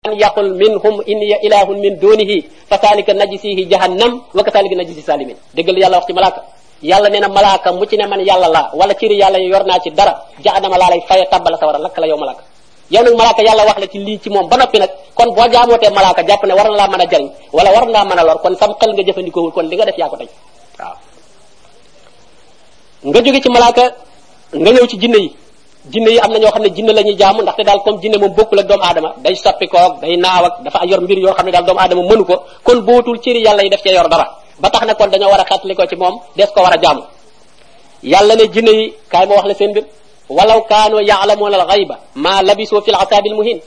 an yaqul minhum inni ilahun min dunihi fa kalika najisihi jahannam wa kakalika najisi salimin dëggal yàlla wax ci malaaka yàlla nee na malaaka mu ci ne man yàlla la wala ciri yàlla yi yor naa ci dara jahannama laa lay faye tabbala sawara lakk la yow malaaka yow nag malaaka yàlla wax la ci lii ci moom ba noppi nag kon boo jaamootee malaaka jàpp ne war na laa mën a jariñ wala war na laa mën a lor kon sam xel nga jëfandikoowul kon li nga def yaa ko tey waaw nga jóge ci malaaka nga ñëw ci jinne yi jinne yi am na ñoo xam ne jinne la ñuy jaamu ndaxte daal comme jinne moom bokkul ak doomu aadama day soppi koog day naaw ak dafa yor mbir yoo xam ne daal doomu aadama mënu ko kon bootul cëri yàlla yi def cee yor dara ba tax na kon dañoo war a xeetli ko ci moom des ko war a jaamu yàlla ne jinne yi kaay ma wax la seen mbir walaw kaanu yaalamuuna al xayba maa labisoo fi l asaabil muhin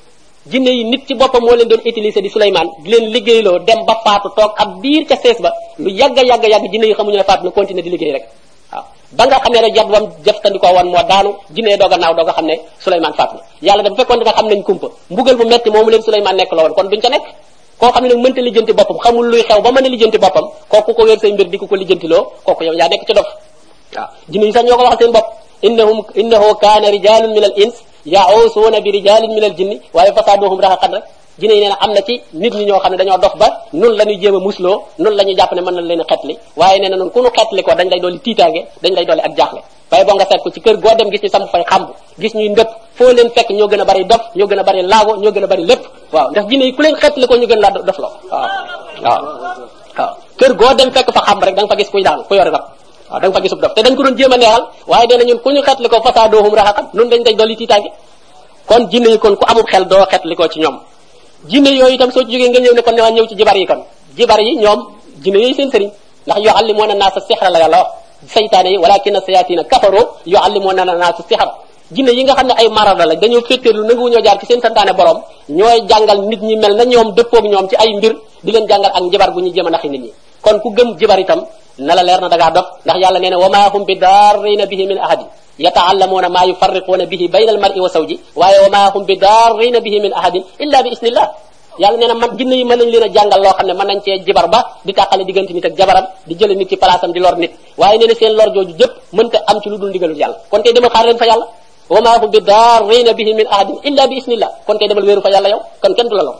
jinne yi nit ci boppam moo leen doon utiliser di Souleymane di leen liggéeyloo dem ba faatu toog ab diir ca sees ba lu yàgg a yàgg a yàgg jinne yi xamuñu ne faatu na continuer di liggéey rek waaw ba nga xamee ne jat wam jëfandikoo woon moo daanu jinne doog a naaw doog a xam ne Souleymane faatu na yàlla da bu fekkoon dina xam nañ kumpa mbugal mu metti moomu leen Souleymane nekk la woon kon duñ ca nekk koo xam ne nag mënta lijjanti boppam xamul luy xew ba mën a lijjanti boppam kooku ko wér say mbir di ko ko lijjantiloo kooku yow yaa nekk ci dof waaw jinne yi sax ñoo ko waxal seen bopp innahum innahu kaana rijalun min al ins yaawsuuna bi rijalin min al jinni waaye fasaaduhum raxa xadra jinne yi nee na am na ci nit ñi ñoo xam ne dañoo dox ba nun la ñuy jéem a musloo nun la ñuy jàpp ne mën na leen a xetli waaye nee na nun ku nu xetli ko dañ lay dolli tiitaange dañ lay dolli ak jaaxle waaye boo nga seet ko ci kër goo dem gis ñu samp fay xamb gis ñuy ndëpp foo leen fekk ñoo gën a bari dof ñoo gën a bari laago ñoo gën a bari lépp waaw ndax jinne yi ku leen xetli ko ñu gën laa dof loo waaw waaw waaw kër goo dem fekk fa xamb rek da nga fa gis kuy daanu ku yore rab waaw da nga fa gisub dof te dañ ko doon jéem a neexal waaye dee na ñun ku ñu xetli ko fasaadoohum raxaqan nun dañ day dolli tiitaange kon jinne yi kon ku amul xel doo xet li ko ci ñoom jinne yooyu itam soo ci jógee nga ñëw ne kon ne waa ñëw ci jibar yi kon jibar yi ñoom jinne yooyu seen sëriñ ndax yoo xam li moo na naa sa sixra la yàlla wax saytaane yi walakin sayatina kafaro yoo xam li moo na naa sa sixra jinne yi nga xam ne ay marada la dañoo féetéerlu nangu ñoo jaar ci seen santaane borom ñooy jàngal nit ñi mel na ñoom dëppoog ñoom ci ay mbir di leen jàngal ak njabar gu ñu jëm a naxi nit ñi kon ku gëm jibar itam na la leer na da ngaa dof ndax yàlla nee na wa maa hum bi daarrina bihi min ahadi yataallamuuna maa yufarriquuna bihi bayna al mar'i wa sawji waaye wa maa hum bi daarrina bihi min ahadin illa bi isnillah yàlla nee na man jinne yi mën nañ leen a jàngal loo xam ne mën nañ cee jibar ba di tàqale diggante nit ak jabaram di jële nit ci palaasam di lor nit waaye nee na seen lor jooju jëpp mënta am ci lu dul ndigalul yàlla kon tey demal xaar leen fa yàlla wa maa hum bi daarrina bihi min ahadin illa bi isnillah kon tey demal wéeru fa yàlla yow kon kenn du la lor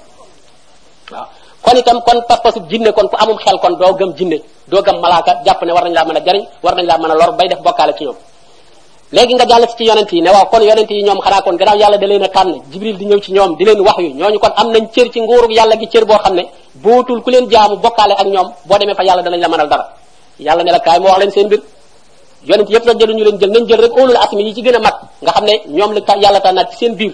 waaw kon itam kon pas-pasu jinne kon ku amum xel kon doo gëm jinne doo gëm malaaka jàpp ne war nañ laa mën a jariñ war nañ laa mën a lor bay def bokkaale ci ñoom léegi nga jàll ci yonent yi ne waaw kon yonent yi ñoom xanaa kon gannaaw yàlla da leen a tànn jibril di ñëw ci ñoom di leen wax yu ñooñu kon am nañ cër ci nguurug yàlla gi cër boo xam ne bootul ku leen jaamu bokkaale ak ñoom boo demee fa yàlla danañ la mënal dara yàlla ne la kaay moo wax leen seen mbir yonent yëpp sax jëluñu leen jël nañ jël rek ulul asmi yi ci gën a mag nga xam ne ñoom la yàlla tànnaat ci seen biir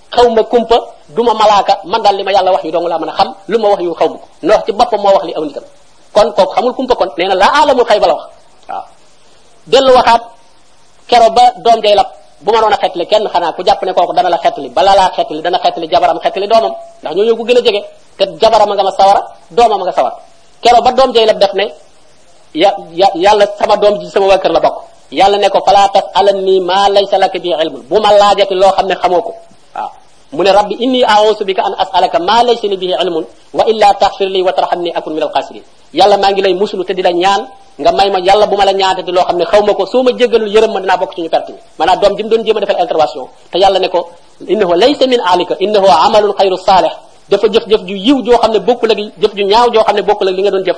xaw ma kumpa du ma malaaka man daal li ma yàlla wax yu dong laa mën a xam lu ma wax yu xaw ma ko noo wax ci boppam moo wax li aw nitam kon kooku xamul kumpa kon nee na laa alamul xay ba la wax waaw dellu waxaat kero ba doom jay lab bu ma noon a xetli kenn xanaa ku jàpp ne kooku dana la xetli bala laa xetli dana xetli jabaram xetli doomam ndax ñoo ñoo ko gën a jege te jabaram a nga ma sawara doomam a nga sawar kero ba doom jay lab def ne ya ya yàlla sama doom ji sama waa kër la bokk yàlla ne ko falaa tas alan nii maa laysa laka bi ilmun bu ma laajati loo xam ne xamoo ko waaw mu ne rabbi inni a'uusu bika an as'alaka maa laysa li bihi ilmun wa illa taxfir li wa tarhamni akun min alxaasirin yàlla maa ngi lay musulu te di la ñaan nga may ma yàlla bu ma la ñaante di loo xam ne xaw ma ko soo ma jéggalul yërëm ma dinaa bokk ci ñu perte bi maanaam doom ji mu doon jéem a defal intervention te yàlla ne ko innahu laysa min alika innahu amalun xayru saalih dafa jëf-jëf ju yiw joo xam ne bokkul ak jëf ju ñaaw joo xam ne bokkul ak li nga doon jëf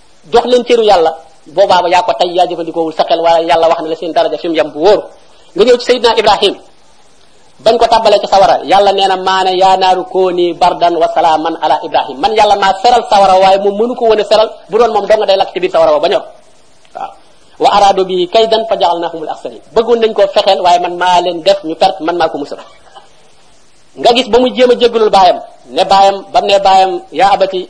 jox leen cëru yàlla boobaa ba yaa ko tey yaa jëfandikoowul sa xel waaye yàlla wax na la seen daraja fi mu yem bu wóor nga ñëw ci Seydina Ibrahim bañ ko tàbbalee ci sawara yàlla nee na maane yaa naaru kooni bardan wa salaaman ala Ibrahim man yàlla maa seral sawara waaye moom mënu ko woon a seral bu doon moom dong day lakk ci biir sawara wa ba ñor waaw wa araado bi kay dan fa jaxal naahumul axsarin bëggoon nañ koo fexeel waaye man maa leen def ñu perte man maa ko musal nga gis ba mu jéem a jéggalul baayam ne baayam ba mu ne baayam yaa abati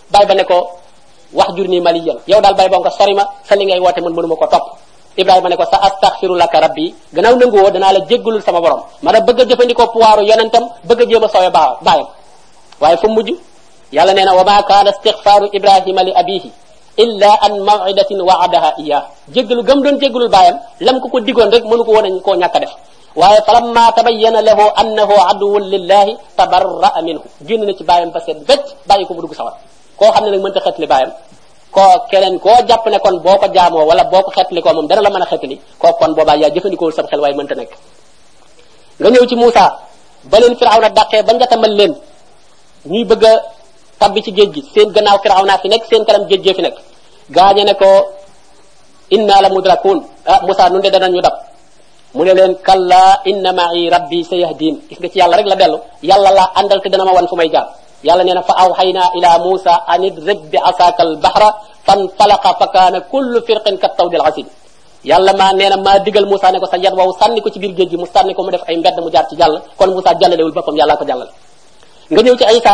bay ba ne ko wax jur nii maliyan yow daal bay boo nga sori ma sa li ngay woote man mënuma ko topp ibrahima ne ko sa astaghfiru laka rabbi gannaaw nangu woo danaa la jéggalul sama borom man a bëgg a jëfandikoo puwaaru yonentam bëgg a jéem a sowe baa baayam waaye fu mujj yàlla nee na wa ma kaana istighfaaru ibrahima li abihi illa an mawidatin waadaha iya jéggalu gëm doon jéggalul baayam lam ko ko digoon rek mënu ko woon a koo ñàkk a def waaye falamma tabayyana lahu annahu aduwwun lillahi tabarra'a minhu génn na ci bàyyam ba seet becc bàyyi ko mu dugg sawar koo xam ne nag mënta xetli bàyyam koo keneen koo jàpp ne kon boo ko jaamoo wala boo ko xetli koo moom dara la mën a xetli koo kon boobaa yaa jëfandikoowul sam xel waaye mënta nekk nga ñëw ci Muusa ba leen Firawna dàqee ba njatamal leen ñuy bëgg a tabbi ci géej gi seen gannaaw Firawna fi nekk seen kanam géej gee fi nekk gaañe ne ko inna la mudrakun ah Muusa nun de danañu dab mu ne leen kalla inna ma'i rabbi sayahdin gis nga ci yàlla rek la dellu yàlla laa àndal te dana ma wan fu may jaar yàlla nee na fa awxayna ila musa an idrib bi asaka al bahra fanfalaqa fa kaana kullu firqin kat tawdil asim yàlla maa nee na maa digal Moussa ne ko sa yat waw sànni ko ci biir géej gi mu sànni ko mu def ay mbedd mu jaar ci jàll kon Moussa jàllalewul boppam yàllaa ko jàllale nga ñëw ci Isa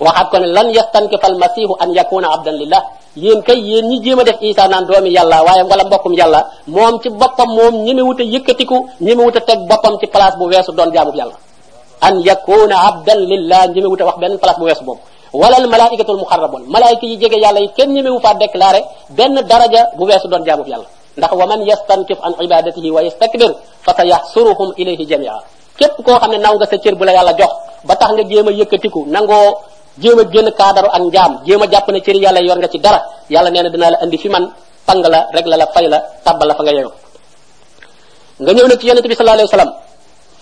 waxaat ko ne lan yastankifa al masihu an yakuna abdan lillah yéen kay yéen ñi jéem a def isa naan doomi yàlla waaye wala mbokkum yàlla moom ci boppam moom ñeme wut a yëkkatiku ñeme wut a teg boppam ci place bu weesu doon jaamub yàlla an yakuna abdan lillah ñeme wut a wax benn place bu weesu boobu wala al malaikatul muqarrabun malaayika yi jege yàlla yi kenn ñeme wu faa déclaré benn daraja bu weesu doon jaamub yàlla ndax wa man yastankif an ibadatihi wa yastakbir fa sa yaxsuruhum ilayhi jamia képp koo xam ne naw nga sa cër bu la yàlla jox ba tax nga jéem a yëkkatiku nangoo jéem a génn kaadaru ak njaam jéem a jàpp ne cër yàlla yor nga ci dara yàlla nee na dinaa la indi fi man pang la rek la la fay la tàbbal la fa nga yeyoo nga ñëw nag ci yonente bi sallallahu alayhi wasallam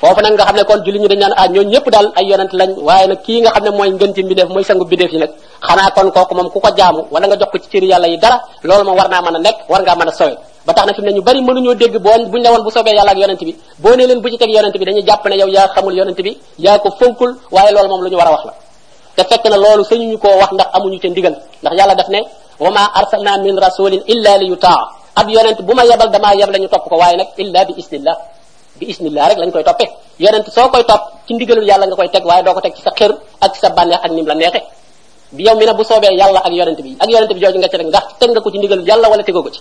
foofu nag nga xam ne kon julli ñu dañ naan ah ñooñu ñëpp daal ay yonent lañ waaye nag kii nga xam ne mooy ngën ci mbindeef mooy sangu mbindeef yi nag xanaa kon kooku moom ku ko jaamu wala nga jox ko ci cëri yàlla yi dara loolu moom war naa mën a nekk war ngaa mën a sowe ba tax na fi mu ne ñu bari mënuñoo dégg boo buñ la woon bu soobee yàlla ak yonent bi boo nee leen bu ci teg yonent bi dañuy jàpp ne yow yaa xamul yonent bi yaa ko fonkul waaye loolu moom lu ñu war a wax la te fekk na loolu sañuñu koo wax ndax amuñu ca ndigal ndax yàlla daf ne wa ma arsalna min rasulin illa li yutaa ab yonent bu ma yebal damaa yebal ñu topp ko waaye nag illa bi isnillah bi isnillah rek lañ koy toppee yonent soo koy topp ci ndigalul yàlla nga koy teg waaye doo ko teg ci sa xër ak sa bànneex ak nim la neexe bi yow mi ne bu soobee yàlla ak yonent bi ak yonent bi jooju nga ci rek ndax teg nga ko ci ndigalul yàlla wala tegoo ko ci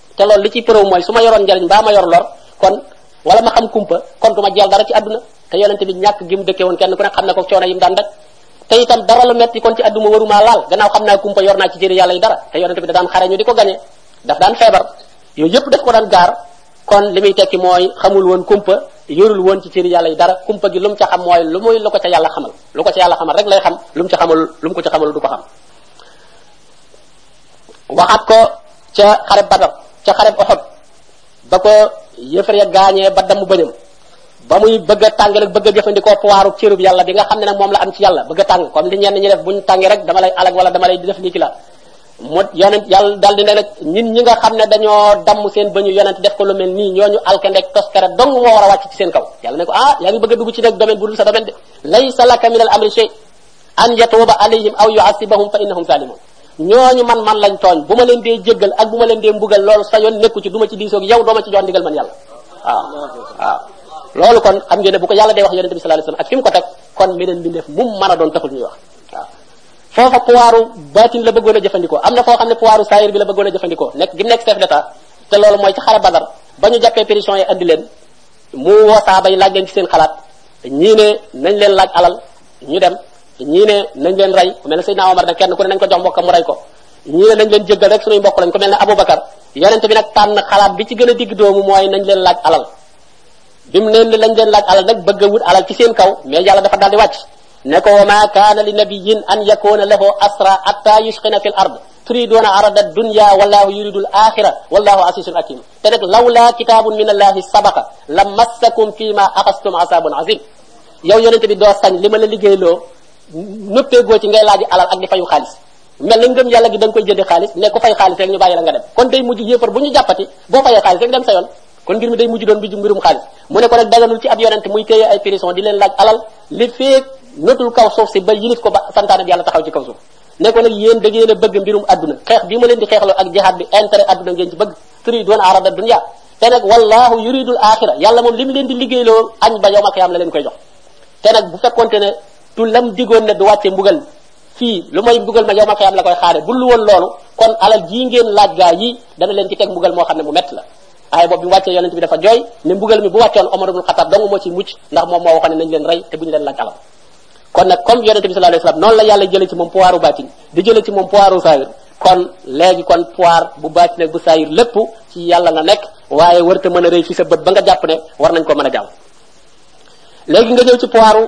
te loolu li ci përëw mooy su ma yoroon njariñ mbaa ma yor lor kon wala ma xam kumpa kon du ma jeel dara ci àdduna te yonente bi ñàkk gi mu dëkkee woon kenn ku ne xam na ko coono yi mu daan daj te itam dara lu metti kon ci àdduma warumaa laal gannaaw xam naa kumpa yor naa ci jëri yàlla yi dara te yonente bi da daan xare ñu di ko gañe daf daan feebar yooyu yëpp daf ko daan gaar kon li muy tekki mooy xamul woon kumpa yorul woon ci cëri yàlla yi dara kumpa gi lu mu ca xam mooy lu muy lu ko ca yàlla xamal lu ko ca yàlla xamal rek lay xam lu mu ca xamul lu mu ko ca xamal du ko xam waxaat ko ca xare Badar ca xare Uhud ba ko yëfar ya gaañee ba damm bëñam ba muy bëgg a tàng rek bëgg a jëfandikoo pouvoiru cërub yàlla bi nga xam ne nag moom la am ci yàlla bëgg a tàng comme li ñenn ñi def bu ñu tàngee rek dama lay alag wala dama lay def nii ki la mu yonent yàlla daal di ne nag ñin ñi nga xam ne dañoo damm seen bañu yonent def ko lu mel nii ñooñu alkandek toskara dong moo war a wàcc ci seen kaw yàlla ne ko ah yaa ngi bëgg a dugg ci nag domaine bu dul sa domaine de laysa laka min al amri shay an yatuuba alayhim aw yuasibahum fa innahum zalimun ñooñu man man lañ tooñ bu ma leen dee jéggal ak bu ma leen dee mbugal loolu sa yoon nekku ci du ma ci diisoog yow doo ma ci jox ndigal man yàlla waaw waaw loolu kon xam ngeen ne bu ko yàlla dee wax yonente bi sallallahu alayhi wasallam ak fi mu ko teg kon meneen mbindeef mu mën a doon taxul ñuy wax waaw foofa pouvoiru baatin la bëggoon a jëfandikoo am na foo xam ne pouvoiru saayir bi la bëggoon a jëfandikoo nekk gi mu nekk chef d'état te loolu mooy ci xare badar ba ñu jàppee pétition yi andi leen mu woo saaba yi laaj leen ci seen xalaat ñii ne nañ leen laaj alal ñu dem ñii ne nañ leen rey ku mel ne Seydina Omar nag kenn ku ne nañ ko jox mbokkam mu rey ko ñii ne nañ leen jéggal rek suñuy mbokk lañ ku mel ne Aboubacar yonent bi nag tànn xalaat bi ci gën a digg doomu mooy nañ leen laaj alal bi mu neen lañ leen laaj alal nag bëgg a wut alal ci seen kaw mais yàlla dafa daal di wàcc ne ko wa ma kaana li nabiyin an yakuna lahu asra hatta yusqina fil ard turiduuna arada dunya wallahu yuridu al axira wallahu asisun hakim te nag lawla kitabun min allahi sabaqa la massakum fi ma axastum asabun azim yow yonente bi doo sañ li ma la liggéeyloo noppee goo ci ngay laaji alal ak di fayu xaalis mel na ngëm yàlla gi da nga koy jëndi xaalis ne ku fay xaalis rek ñu bàyyi la nga dem kon day mujj yéefar bu ñu jàppati boo fayee xaalis rek dem sa yoon kon mbir mi day mujj doon bi mbirum xaalis mu ne ko nag daganul ci ab yonent muy téye ay prison di leen laaj alal li feek notul kaw suuf si ba yilif ko ba santaane bi yàlla taxaw ci kaw suuf ne ko nag yéen da ngeen a bëgg mbirum adduna xeex bi ma leen di xeexloo ak jihaad bi intérêt adduna ngeen ci bëgg turi doon arada dunya te nag wallahu yuridul axira yàlla moom li mu leen di liggéeyloo añ ba yowmal xiyaam la leen koy jox te nag bu fekkonte ne tu lam digoon ne du wàcce mbugal fii lu may mbugal ma yowmal xiyaam la koy xaare bu lu woon loolu kon alal jii ngeen laaj gaa yi dana leen ci teg mbugal moo xam ne mu métti la waaye boobu bi mu wàccee yonent bi dafa jooy ne mbugal mi bu wàccoon Omar ibn Khattab dong moo ci mucc ndax moom moo waxoon ne nañ leen rey te bu ñu leen laaj alal kon nag comme yonente bi sallallahu alayhi wasallam noonu la yàlla jële ci moom pouvoiru baatin di jële ci moom pouvoiru saayir kon léegi kon pouvoir bu baatin ak bu saayir lépp ci yàlla la nekk waaye warta mën a rëy fi sa bët ba nga jàpp ne war nañ ko mën a jàmm léegi nga ñëw ci pouvoiru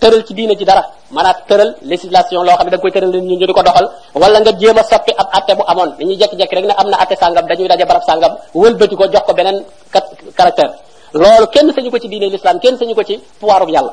tëral ci diine ci dara maanaam tëral législation loo xam ne da nga koy tëral ñu ñu di ko doxal wala nga jéem a soppi ab atte bu amoon dañuy jekki-jekki rek ne am na atte sàngam dañuy daje barab sàngam wëlbati ko jox ko beneen caractère loolu kenn sañu ko ci diine l'islam kenn sañu ko ci pouvoiru yàlla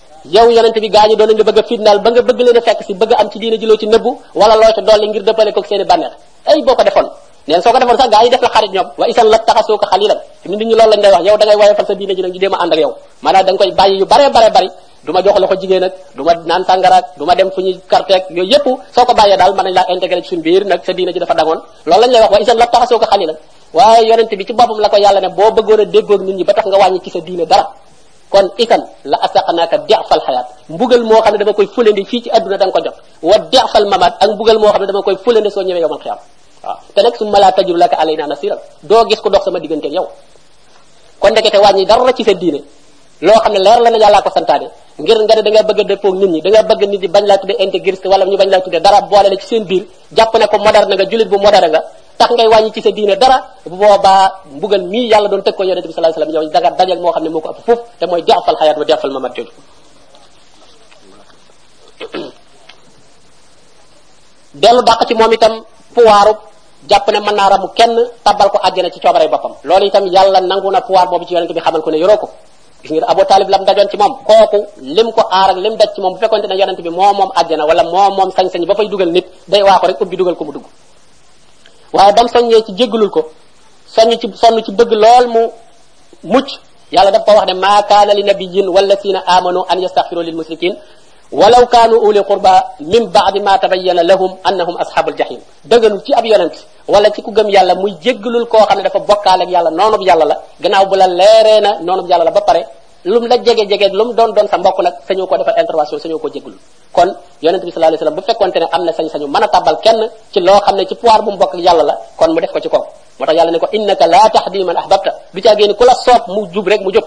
yow yonent bi gaañu doon nañ la bëgg a fitnaal ba nga bëgg leen a fekk si bëgg am ci diine ji loo ci nëbbu wala loo ci dolli ngir dëppale ko seen i bànneex ay boo ko defoon neen soo ko defoon sax gaa yi def la xarit ñoom wa isan la taxasoo ko xalilan fi mu nit ñi loolu lañ lay wax yow da ngay woyofal sa diine ji nag ñu jéem a ànd ak yow maanaam da nga koy bàyyi yu bare bare bari du ma jox loxo jigéen ak du ma naan sàngaraak du ma dem fu ñuy karteek yooyu yépp soo ko bàyyee daal mën nañ laa intégré ci suñu biir nag sa diine ji dafa dangoon loolu lañ lay wax wa isan la taxasoo ko xalilan waaye yonent bi ci boppam la ko yàlla ne boo bëggoon a déggoog nit ñi ba tax nga wàññi ci sa diine dara kon itam la asaqnaaka de'fal xayaat mbugal moo xam ne dama koy fulandi fii ci àdduna da nga ko jot wa de'fal mamaat ak mbugal moo xam ne dama koy fulandi soo ñëwee yowmal xiyaam waaw te nag su ma laa tajur laka alaynaa nasiran doo gis ko dox sama diggante yow kon ndekete wàññi dara ci sa diine loo xam ne leer la na yàllaa ko santaane ngir nga ne da nga bëgg a dëppoog nit ñi da nga bëgg nit ñi bañ laa tudde intégriste wala ñu bañ laa tudde dara boole la ci seen biir jàpp ne ko moderne nga jullit bu moderne nga tax ngay wàññi ci sa diine dara bu boobaa mbugal mii yàlla doon teg ko yonente bi sallallahu alayhi wasallam yow da nga dajeeg moo xam ne moo ko ëpp foofu te mooy deexfal xayaat wa deexfal mamat jooju dellu dàq ci moom itam pouvoiru jàpp ne mën naa ramu kenn tabal ko àjjana ci coobarey boppam loolu itam yàlla nangu na pouvoir boobu ci yonente bi xamal ko ne yoroo ko gis ngeen Abu Talib lam dajoon ci moom kooku lim ko aar ak lim daj ci moom bu fekkonte ne yonent bi moo moom àjjana wala moo moom sañ-sañ ba fay dugal nit day waaxu rek ubbi dugal ko mu dugg waaye ba mu soññee ci jéggalul ko soññ ci sonn ci bëgg lool mu mucc yàlla daf ko wax ne maa kaana li nabiyyin wallazina amanu an yastaghfiru lil musrikin walaw kaanu uli qurba min ba'di ma tabayyana lahum annahum ashabul jahim dëgganul ci ab yonent wala ci ku gëm yàlla muy jéggalul koo xam ne dafa bokkaale ak yàlla noonub yàlla la gannaaw bu la leeree na noonub yàlla la ba pare lu mu la jege jege lu mu doon doon sa mbokk nag sañoo koo defal intervention sañoo koo jéggalul kon yonente bi sallallahu alayhi wasallam bu fekkonte ne am na sañ-sañu mën a tàbbal kenn ci loo xam ne ci pouvoir bu mu bokk ak yàlla la kon mu def ko ci kaw moo tax yàlla ne ko innaka la tahdi man ahbabta du caa génn ku la soob mu jub rek mu jub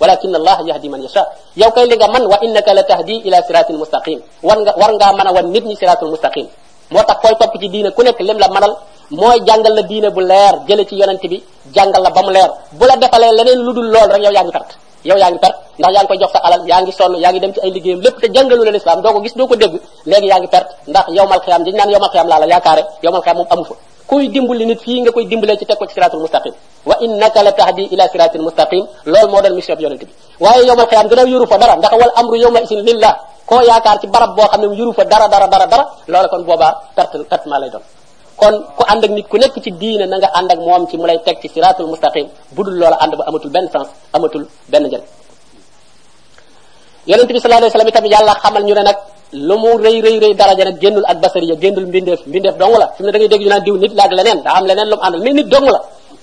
walakin allah yahdi man yasha yow kay li nga man wa innaka la tahdi ila siratin mustaqim war nga war ngaa mën a wan nit ñi siratul mustaqim moo tax koy topp ci diine ku nekk lim la manal mooy jàngal la diine bu leer jële ci yonent bi jàngal la ba mu leer bu la defalee leneen lu dul lool rek yow yaa ngi perte yow yaa ngi perte ndax yaa ngi koy jox sa alal yaa ngi sonn yaa ngi dem ci ay liggéeyam lépp te jàngalu la lislaam doo ko gis doo ko dégg léegi yaa ngi perte ndax yowmal xiyaam dañu naan yowmal xiyaam laa la yaakaare yowmal xiyaam moom amu fa kuy dimbali nit fii nga koy dimbalee ci teg ko ci siratul mustaqim wa innaka la tahdi ila siratil mustaqim loolu moo doon mission bi yonent bi waaye yowmal xiyaam gën a yuru fa dara ndax wal amru yowma isin lillah koo yaakaar ci barab boo xam ne yuru fa dara dara dara dara loola kon boobaa perte perte maa lay doon kon ku ànd ak nit ku nekk ci diine na nga ànd ak moom ci mu lay teg ci siratul mustaqim bu dul loola ànd ba amatul benn sens amatul benn njëriñ yonente bi sallallahu alayhi wasallam itam yàlla xamal ñu ne nag lu mu rëy rëy rëy daraja nag génnul ak basariya génnul mbindeef mbindeef dong la fi mu ne da ngay dégg ñu naan diw nit la ak leneen daa am leneen lu mu àndal mais nit dong la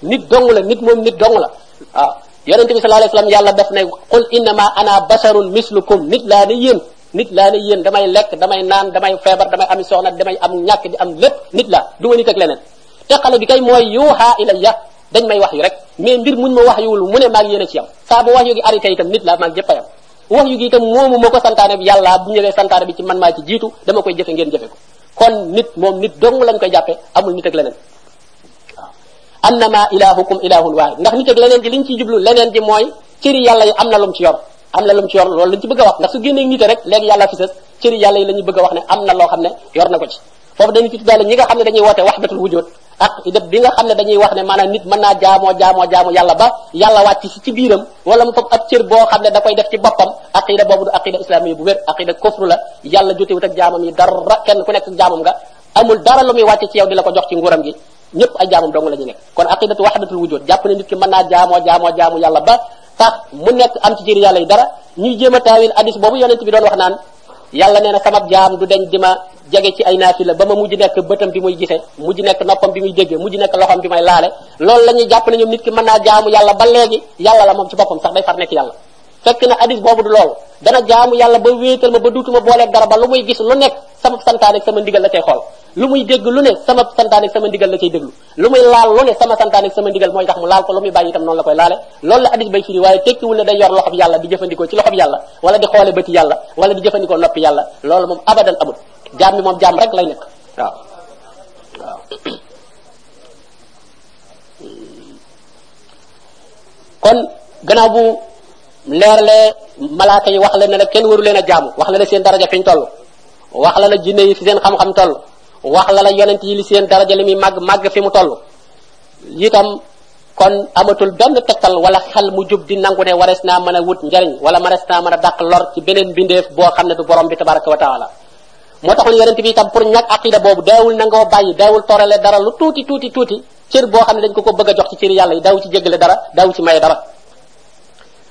nit dong la nit moom nit dong la waaw yonente bi sallallahu alayhi wasallam yàlla daf ne qul innama ana basarun mislukum nit laa ne yéen nit laa ne yéen damay lekk damay naan damay feebar damay am soxna damay am ñàkk di am lépp nit laa du ma nit ak leneen te xale bi kay mooy yuuxa ilayya dañ may wax yu rek mais mbir muñ ma wax yuwul mu ne maag yéen a ci yam saa bu wax yu gi arrêté itam nit laa maag jëpp a yam wax yu gi itam moomu ma ko santaane bi yàlla bu ñëwee santaane bi ci man maa ci jiitu dama koy jëfe ngeen jëfe ko kon nit moom nit dong lañ koy jàppe amul nit ak leneen waaw annama ilahukum ilahun waahid ndax nit ak leneen ji liñ ciy jublu leneen ji mooy cëri yàlla yi am na lum ci yor am na lum ci yor loolu lañ ci bëgg a wax ndax su génnee nite rek léegi yàlla fi sës cëri yàlla yi la ñu bëgg a wax ne am na loo xam ne yor na ko ci foofu dañu ci tuddaale ñi nga xam ne dañuy woote wahdatul wujud ak def bi nga xam ne dañuy wax ne maanaam nit mën naa jaamoo jaamoo jaamu yàlla ba yàlla wàcc si ci biiram wala mu fab ab cër boo xam ne da koy def ci boppam aqida boobu du aqida islamiya bu wér aqida kufru la yàlla jotewut ak jaamam yi dara kenn ku nekk ak jaamam nga amul dara lu muy wàcce ci yow di la ko jox ci nguuram gi ñëpp ay jaamum dong la ñu nekk kon aqidatu wahdatul wujud jàpp ne nit ki mën naa jaamoo jaamoo jaamu yàlla ba tax mu nekk am ci jëri yàlla yi dara ñuy jéem a taawil hadis boobu yonent bi doon wax naan yàlla nee na sama jaam du deñ di ma jege ci ay naafila ba ma mujj nekk bëtam bi muy gise mujj nekk noppam bi muy dégge mujj nekk loxam bi may laale loolu la ñuy jàpp ne ñoom nit ki mën naa jaamu yàlla ba léegi yàlla la moom ci boppam sax day far nekk yàlla fekk na hadis boobu du loolu dana jaamu yàlla ba wéetal ma ba duutuma booleeg dara ba lu muy gis lu nekk sama santaane ak sama ndigal la cay xool lu muy dégg lu ne sama santaane ak sama ndigal la cay déglu lu muy laal lu ne sama santaane ak sama ndigal mooy tax mu laal ko lu muy bàyyi itam noonu la koy laale loolu la hadis bay firi waaye tekkiwul ne day yor loxob yàlla di jëfandikoo ci loxob yàlla wala di xoole bëti yàlla wala di jëfandikoo noppi yàlla loolu moom abadan amul jaam bi moom jaam rek lay nekk waaw waaw kon gannaaw bu leerlee malaaka yi wax la ne la kenn waru leen a jaamu wax la la seen daraja fi ñu toll wax la la jinne yi fi seen xam-xam toll wax la la yonent yi li seen daraja li muy màgg màgg fi mu toll itam kon amatul benn tegtal wala xel mu jub di nangu ne warees naa mën a wut njariñ wala marees naa mën a dàq lor ci beneen mbindeef boo xam ne du borom bi tabaraka wa taala moo taxoon yonent bi itam pour ñàkk aqida boobu daawul nangoo bàyyi daawul torale dara lu tuuti tuuti tuuti cër boo xam ne dañ ko ko bëgg a jox ci cëri yàlla yi daaw ci jéggale dara daaw ci maye dara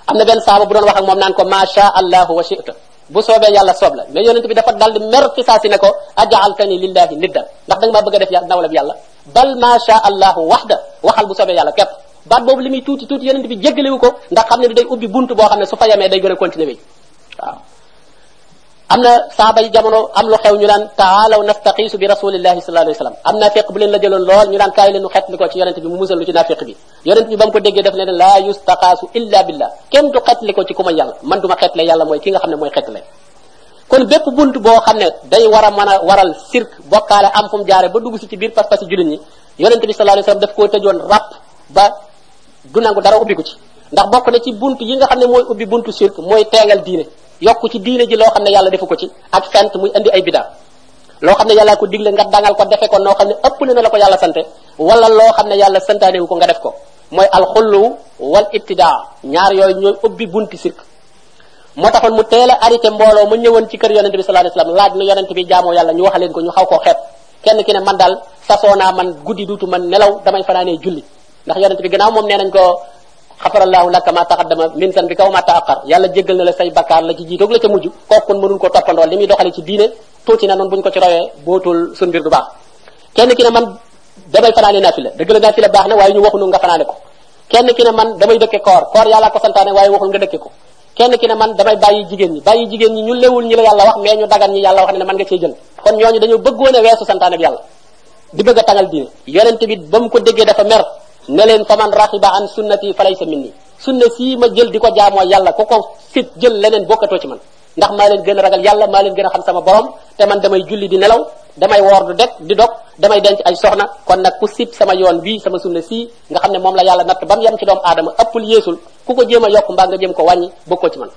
am na benn saaba bu doon wax ak moom naan ko ma sha allahu wa shi'ta bu soobee yàlla soob la mais yonent bi dafa dal di mer fi saa si ne ko ajaaltani lillahi niddan ndax da nga maa bëgg a def yàlla nawlab yàlla bal ma sha allahu waxda waxal bu soobee yàlla képp baat boobu li muy tuuti tuuti yonent bi jéggalewu ko ndax xam ne day ubbi bunt boo xam ne su fa yemee day gën a continuer wi waaw am na saaba yi jamono am lu xew ñu daan taalaw nastaqiisu bi rasulillahi sallallahu alayhi wa sallam am naafeq bu leen la jëloon lool ñu daan kaay leen nu xet li ko ci yonente bi mu musal lu ci naafeq bi yonente bi ba mu ko déggee daf ne laa yustaqaasu illa billah kenn du xet li ko ci ku ma yàlla man du ma xetle yàlla mooy ki nga xam ne mooy xetle kon bépp bunt boo xam ne day war a mën a waral sirk bokkaale am fu mu jaare ba dugg si ci biir pas-pasi jullit ñi yonente bi sallallahu alayhi wa sallam daf koo tëjoon ràpp ba du nangu dara ubbi ko ci ndax bokk na ci bunt yi nga xam ne mooy ubbi buntu sirk mooy teegal diine yokku ci diine ji loo xam ne yàlla defu ko ci ak fent muy indi ay bida loo xam ne yàlla ko digle nga dangal ko defe ko noo xam ne ëpp na la ko yàlla sante wala loo xam ne yàlla santaane wu ko nga def ko mooy alxullu wal ibtidaa ñaar yooyu ñooy ubbi bunti sirk moo taxoon mu teel a arrêté mbooloo ma ñëwoon ci kër yonente bi sallallahu alayhi wasallam laaj nu yonente bi jaamoo yàlla ñu wax leen ko ñu xaw koo xeeb kenn ki ne man daal sasoo naa man guddi duutu man nelaw damay fanaanee julli ndax yonente bi gannaaw moom nee nañ ko xafarallahu laka ma taqaddama min san bi kaw ma taaqar yàlla jéggal na la say bakkaar la ci jiitoog la ca mujj kooku kon mënul ko toppandoo li muy doxale ci diine tuuti na noonu buñ ko ci rawee bootul sun mbir du baax kenn ki ne man damay fanaane naafila dëgg la naafila baax na waaye ñu waxunu nga fanaane ko kenn ki ne man damay dëkke koor koor yàlla ko santaane waaye waxul nga dëkke ko kenn ki ne man damay bàyyi jigéen ñi bàyyi jigéen ñi ñu lewul ñi la yàlla wax mais ñu dagan ñi yàlla wax ne ne man nga cee jël kon ñooñu dañoo bëggoon a weesu santaane bi yàlla di bëgg a tangal diine yonent bi ba mu ko déggee dafa mer ne leen faman raxiba an sunnati falaysa minni sunna sii ma jël di ko jaamoo yàlla ku ko sit jël leneen bokkatoo ci man ndax maa leen gën a ragal yàlla maa leen gën a xam sama borom te man damay julli di nelaw damay woor du deg di dog damay denc ay soxna kon nag ku sib sama yoon bii sama sunna sii nga xam ne moom la yàlla natt ba mu yem ci doomu aadama ëppul yeesul ku ko jéem a yokk mbaa nga jéem ko wàññi bokkoo ci man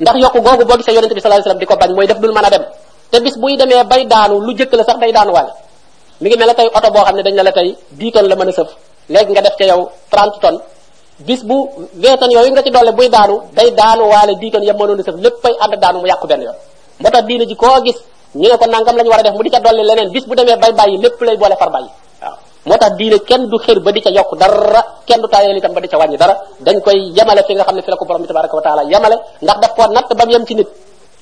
ndax yokk googu boo gisee yonente bi sallallahu alayhi wasallam di ko bañ mooy def dul mën a dem te bis buy demee bay daanu lu jëkk la sax day daanu wàll mi ngi mel ne tey oto boo xam ne dañ ne la tey 10 tonnes la mën a sëf léegi nga def ca yow 30 tonnes bis bu 20 tonnes yooyu nga ci doole buy daanu day daanu waale 10 tonnes yam mënoon a sëf léppay ànd daanu mu yàqu benn yoon moo tax diine ji koo gis ñu ne ko nangam la ñu war a def mu di ca dolli leneen bis bu demee bay bàyyi lépp lay boole far bàyyi waaw moo tax diine kenn du xër ba di ca yokk dara kenn du taayal itam ba di ca wàññi dara dañ koy yemale fi nga xam ne fi la ko borom bi tabaraka wa taala yemale ndax daf koo natt ba mu yem ci nit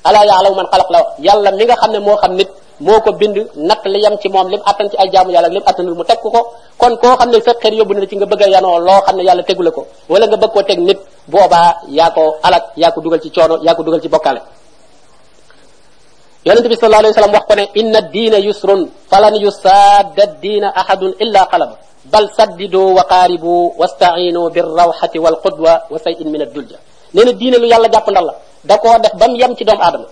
alaa yaalamu man xalaq la wax yàlla mi nga xam ne moo xam nit moo ko bind natt li yem ci moom lim attan ci ay jaamu yàlla lim attanul mu teg ko kon koo xam ne sa xel yóbbu na ci nga bëgg a yanoo loo xam ne yàlla tegu la ko wala nga bëgg koo teg nit boobaa yaa ko alak yaa ko dugal ci coono yaa ko dugal ci bokkaale yonente bi sallallahu alayhi wa sallam wax ko ne inna diina yusrun falan yusaadda diina ahadun illa qalaba bal saddidu wa qaaribu wastainu birrawxati walqudwa wa sayin min addulja nee na diine lu yàlla jàpp ndal la da koo def ba mu yem ci doomu aadama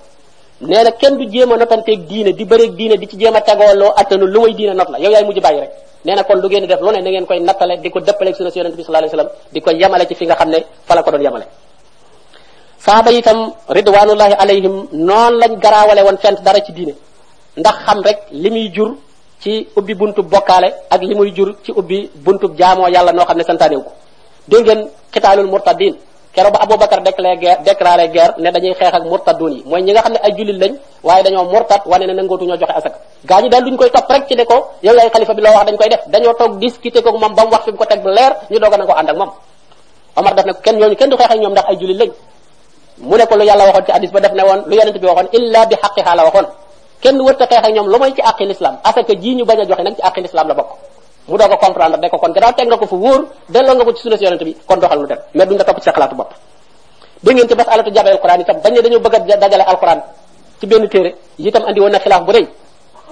nee na kenn du jéem a notanteeg diine di bëreeg diine di ci jéem a tegoo loo attanu lu way diine not la yow yaay mujj bàyyi rek nee na kon lu ngeen di def lu ne na ngeen koy nattale di ko dëppaleeg sunna si yonente bi sallallahu alayhi wasallam di ko yemale ci fi nga xam ne fa la ko doon yemale saaba itam ridwanullahi alayhim noonu lañ garaawale woon fent dara ci diine ndax xam rek li muy jur ci ubbi buntu bokkaale ak li muy jur ci ubbi buntu jaamoo yàlla noo xam ne santaanewu ko dégg ngeen xitaalul murtadin keroog ba Aboubacar déclaré guerre déclaré guerre ne dañuy xeex ak murtadun yi mooy ñi nga xam ne ay jullit lañ waaye dañoo murtad wane ne nangootu ñoo joxe asaka gaa ñi daal duñ koy topp rek ci ne ko yow yaay xalifa bi loo wax dañ koy def dañoo toog discuter ko moom ba mu wax fi mu ko teg bu leer ñu doog a nangoo ànd ak moom Omar daf ne kenn ñooñu kenn du xeex ak ñoom ndax ay jullit lañ mu ne ko lu yàlla waxoon ci hadis ba def ne woon lu yonent bi waxoon illa bi xaqiha la waxoon kenn wërta xeex ak ñoom lu mooy ci àqi l'islam asaka ji ñu bañ a joxe nag ci àqi l'islam la bokk mu doog a comprendre ne ko kon gannaaw teg nga ko fu wóor delloo nga ko ci sunna si yonente bi kon doxal nu dem mais duñ la topp ci sa xalaatu bopp dégg ngeen ci bas alatu jabe alquran itam bañ ne dañoo bëgg a dajale alquran ci benn téere itam andi woon na xilaaf bu rëy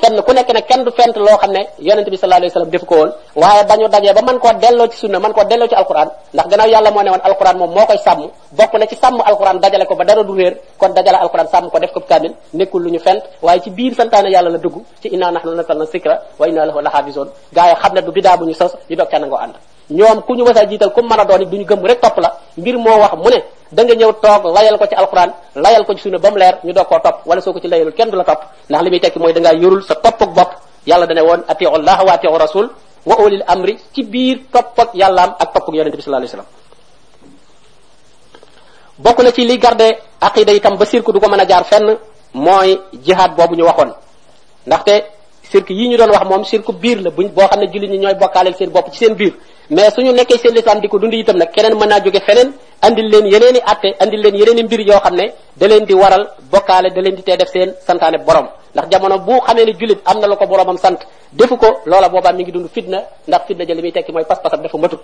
kenn ku nekk ne kenn du fent loo xam ne yonente bi sallallahu alayhi wasallam def ko woon waaye bañu dajee ba mën koo delloo ci sunna mën koo delloo ci alquran ndax gannaaw yàlla moo ne woon alquran moom moo koy sàmm bokk na ci sàmm alquran dajale ko ba dara du réer kon dajale alquran sàmm ko def ko kaamil nekkul lu ñu fent waaye ci biir santaane yàlla la dugg ci inna nahnu nazzalna zikra wa inna lahu lahafizun gaa yi xam ne du bidaa bu ñu sos ñu doog ca nangoo ànd ñoom ku ñu mës a jiital ku mën a doon it duñu gëm rek topp la mbir moo wax mu ne da nga ñëw toog layal ko ci alquran layal ko ci sunna ba mu leer ñu doog koo topp wala soo ko ci layalul kenn du la topp ndax li muy tekki mooy da ngaa yorul sa topp ak bopp yàlla dane woon atiu allah wa atiu rasul wa ulil amri ci biir topp ak yàllaam ak topp ak yonente bi sallallahu alayhi wasallam bokk na ci li garde aqida itam ba sirku du ko mën a jaar fenn mooy jihaad boobu ñu waxoon ndaxte sirk yi ñu doon wax moom sirku biir la buñ boo xam ne jullit ñi ñooy bokkaaleel seen bopp ci seen biir mais suñu nekkee seen lislaam di ko dund itam nag keneen mën naa jóge feneen andil leen yeneen i atte andil leen yeneen i mbir yoo xam ne da leen di waral bokkaale da leen di tee def seen santaane borom ndax jamono bu xamee ne jullit am na la ko boromam sant defu ko loola boobaa mi ngi dund fitna ndax fitna ja li muy tekki mooy pas-pasam dafa matut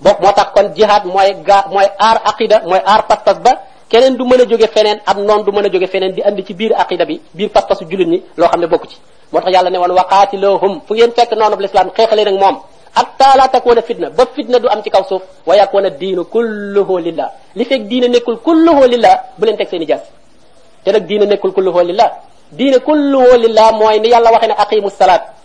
bokk moo tax kon jihaad mooy gaa mooy aar aqida mooy aar pas-pas ba keneen du mën a jóge feneen am noon du mën a jóge feneen di andi ci biir aqida bi biir pas-pasu jullit ñi loo xam ne bokku ci moo tax yàlla ne woon waqaatiloohum fu ngeen fekk noonu bu lislaam xeexalee nag moom hatta la takuna fitna ba fitna du am ci kaw suuf wa yakuna diinu kulluhu lillah li fekk diine nekkul kulluhu lillah bu leen teg seen i jaas te nag diine nekkul kulluhu lillah diine kulluhu lillah mooy ni yàlla waxee ne aqimu salaat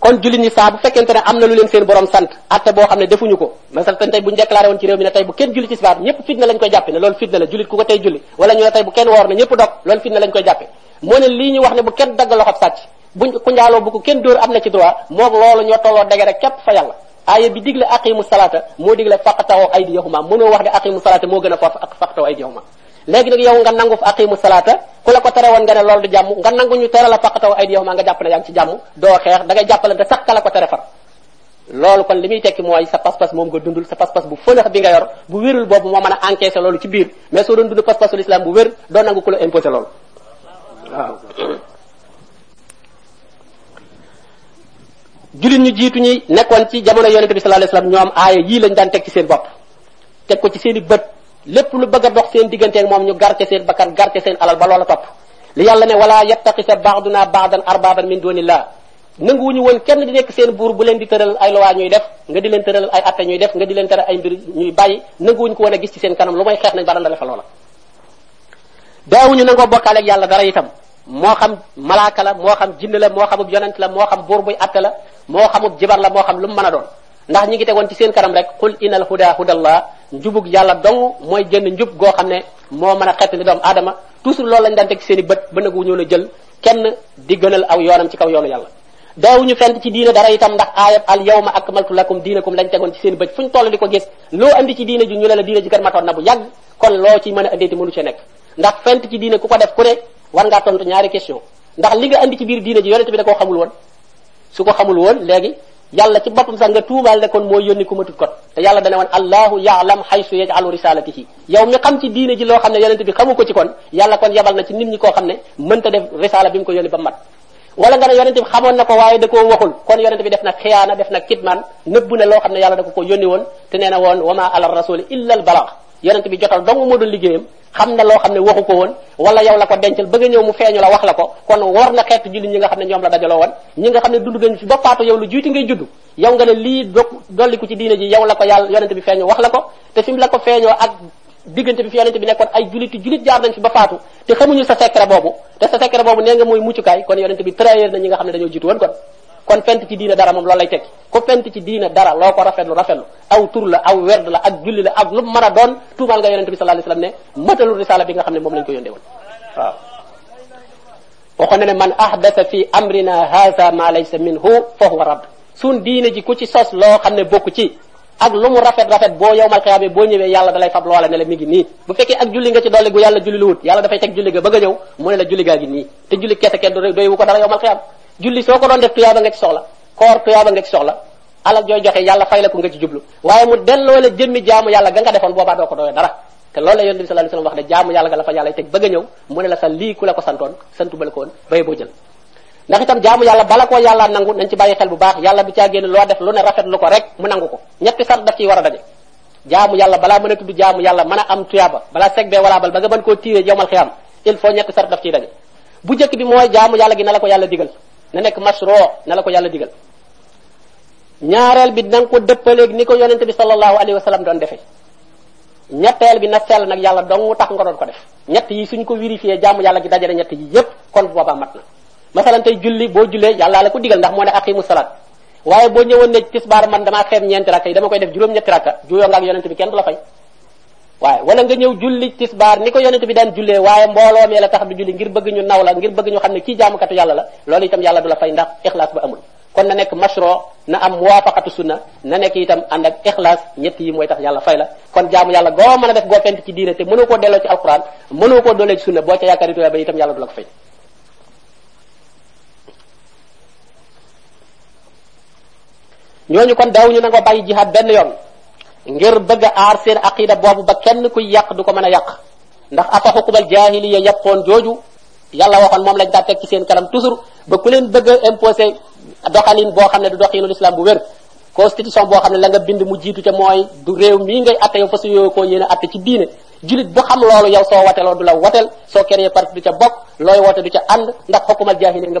kon jullit ñi saa bu fekkente ne am na lu leen seen borom sant atte boo xam ne defuñu ko masal tan tey bu ñu déclaré woon ci réew mi ne tey bu kenn julli ci sibaar ñëpp fitna lañ koy jàppe ne loolu fitna la jullit ku ko tey julli wala ñu ne tey bu kenn woor ne ñëpp dog loolu fitna lañ koy jàppe moo ne lii ñu wax ne bu kenn dagg loxob sàcc buñ ku njaaloo bu ko kenn dóor am na ci droit moog loolu ñoo tolloo dege rek képp fa yàlla aaya bi digle aqimu salaata moo digle faqataw aydiyahuma mënoo wax ne aqimu salaata moo gën a foofu ak faqataw aydiyahuma léegi nag yow nga nangu fa aqimu salaata ku la ko tere woon nga ne loolu du jàmm nga nangu ñu tere la faqataw ay yow maa nga jàpp ne yaa ngi ci jàmm doo xeex da ngay jàppalante sax ka la ko tere far loolu kon li muy tekki mooy sa pas-pas moom nga dundul sa pas-pas bu fënax bi nga yor bu wérul boobu moo mën a encaisser loolu ci biir mais soo doon dund pas-pasu l'islam bu wér doo nangu ku la imposer loolu waaw jullit ñu jiitu ñi nekkoon ci jamono yonente bi sallallahu alayhi wasallam ñoom aaya yii lañ daan teg ci seen bopp teg ko ci seen i bët lépp lu bëgg a dox seen digganteeg moom ñu garte seen bakkan garte seen alal ba loola topp li yàlla ne wala yattaqisa baaduna baadan arbaaban min dunillah nanguwuñu woon kenn di nekk seen buur bu leen di tëral ay loi ñuy def nga di leen tëral ay atte ñuy def nga di leen tëral ay mbir ñuy bàyyi nanguwuñu ko woon a gis ci seen kanam lu may xeex nañ ba dandale fa loola daawuñu nangoo bokkaale ak yàlla dara itam moo xam malaaka la moo xam jinne la moo xamub yonent la moo xam buur buy atte la moo xamub jibar la moo xam lu mu mën a doon ndax ñi ngi tegoon ci seen kanam rek qul inal huda hudallah njubug yàlla dong mooy génn njub goo xam ne moo mën a xett ni doomu aadama toujours loolu lañ daan teg ci seen i bët ba nagu ñëw na jël kenn di gënal aw yoonam ci kaw yoonu yàlla daawuñu fent ci diina dara itam ndax aayab al yawma akmaltu lakum diinakum lañ tegoon ci seen bët fu ñu toll di ko gis loo andi ci diina ji ñu ne la diina ji kat matoon na bu yàgg kon loo ci mën a andeeti mënu ci nekk ndax fent ci diina ku ko def ku ne war ngaa tontu ñaari question ndax li nga andi ci biir diina ji yonente bi da koo xamul woon su ko xamul woon léegi yàlla ci boppam sax nga tuumaal ne kon moo yónni ku matut kot te yàlla dana woon allahu yaalam xaysu yajalu risalatihi yow mi xam ci diine ji loo xam ne yonente bi xamu ko ci kon yàlla kon yebal na ci nit ñi koo xam ne mënta def risala bi mu ko yónni ba mat wala nga ne yonente bi xamoon na ko waaye da koo waxul kon yonente bi def na xiyaana def na kitman nëbbu ne loo xam ne yàlla da ko ko yónni woon te nee na woon wama ala rasuli illa al balagh yonente bi jotal dong moo doon liggéeyam xam na loo xam ne waxu ko woon wala yow la ko dencal bëgg a ñëw mu feeñu la wax la ko kon war na xeetu julli ñi nga xam ne ñoom la dajaloo woon ñi nga xam ne dund nañ fi ba faatu yow lu jiitu ngay judd yow nga ne lii do dolliku ci diine ji yow la ko yàlla yonente bi feeñu wax la ko te fi mu la ko feeñoo ak diggante bi fi yonente bi nekkoon ay jullit jullit jaar nañ fi ba faatu te xamuñu sa secret boobu te sa secret boobu nee nga mooy muccukaay kon yonente bi trahir na ñi nga xam ne dañoo jiitu woon kon kon fent ci diine dara moom loolu lay tekki ku fent ci diina dara loo ko rafetlu rafetlu aw tur la aw werd la ak julli la ak lu mën a doon tuumaal nga yonente bi sallallahu alayhi wasallam ne matalul risala bi nga xam ne moom lañ ko yónnee woon waaw waxoon na ne man ahdasa fi amrina hadha ma laysa minhu fa huwa radd suñ diine ji ku ci sos loo xam ne bokku ci ak lu mu rafet rafet boo yowmal xiyaame boo ñëwee yàlla dalay fab loola ne la mi ngi nii bu fekkee ak julli nga ci dolli gu yàlla julli lu wut yàlla dafay teg julli ga bëgg a ñëw mu ne la julli gaa gi nii te julli kese kenn doy wu ko dara yowmal xiyaam julli soo ko doon def tuyaaba nga ci soxla koor tuyaaba nga ci soxla alal jooy joxe yàlla fay la ko nga ci jublu waaye mu delloo la jëmmi jaamu yàlla ga nga defoon boobaa doo ko doyoo dara te loolu la yonent bi sallallahu alayhi wasallam wax ne jaamu yàlla nga la fa yàlla teg bëgg a ñëw mu ne la sa lii ku la ko santoon santu bala ko woon bay boo jël ndax itam jaamu yàlla bala koo yàlla nangu nañ ci bàyyi xel bu baax yàlla du caa génn loo def lu ne rafet lu ko rek mu nangu ko ñetti sart daf ciy war a daje jaamu yàlla balaa mën a tudd jaamu yàlla mën a am tuyaaba balaa seg bee walaa bal ba nga mën koo tiiree yowmal xiyaam il faut ñetti sart daf ciy daje bu njëkk bi mooy jaamu yàlla gi na la ko yàlla digal na nekk masroo na la ko yàlla digal ñaareel bi na nga ko dëppaleeg ni ko yonente bi sallallahu alayhi wa sallam doon defee ñetteel bi na sell nag yàlla dong tax nga doon ko def ñett yi suñ ko vérifié jaamu yàlla gi dajale ñett yi yépp kon boobaa mat na masalan tey julli boo jullee yàlla la ko digal ndax moo ne aqimu salaat waaye boo ñëwoon ne tisbaar man damaa xeeb ñeenti rakka yi dama koy def juróom-ñetti rakka juyoo nga ak yonente bi kenn du la fay waaye wala nga ñëw julli tisbaar ni ko yonent bi daan jullee waaye mbooloo mee la tax du julli ngir bëgg ñu naw la ngir bëgg ñu xam ne kii jaamukatu yàlla la loolu itam yàlla du la fay ndax ixlaas ba amul kon na nekk mashro na am muwaafaqatu sunna na nekk itam ànd ak ixlaas ñett yi mooy tax yàlla fay la kon jaamu yàlla goo mën a def goo fent ci diine te mënoo koo delloo ci alquran mënoo koo doolee ci sunna boo ca yaakaar ba itam yàlla du la ko fay ñooñu kon daawuñu nangoo bàyyi jihaad benn yoon ngir bëgg a aar seen aqida boobu ba kenn kuy yàq du ko mën a yàq ndax afa xuqubal jaahiliya yàqoon jooju yàlla waxoon moom lañ daa teg ci seen kanam toujours ba ku leen bëgg a imposer doxalin boo xam ne du doxinu l'islam bu wér constitution boo xam ne la nga bind mu jiitu ca mooy du réew mii ngay atte yow fa su yoo koo yéen a atte ci diine julit bu xam loolu yow soo wateloo du la watel soo créé parti du ca bokk looy wote du ca ànd ndax xukumal jaahiliya nga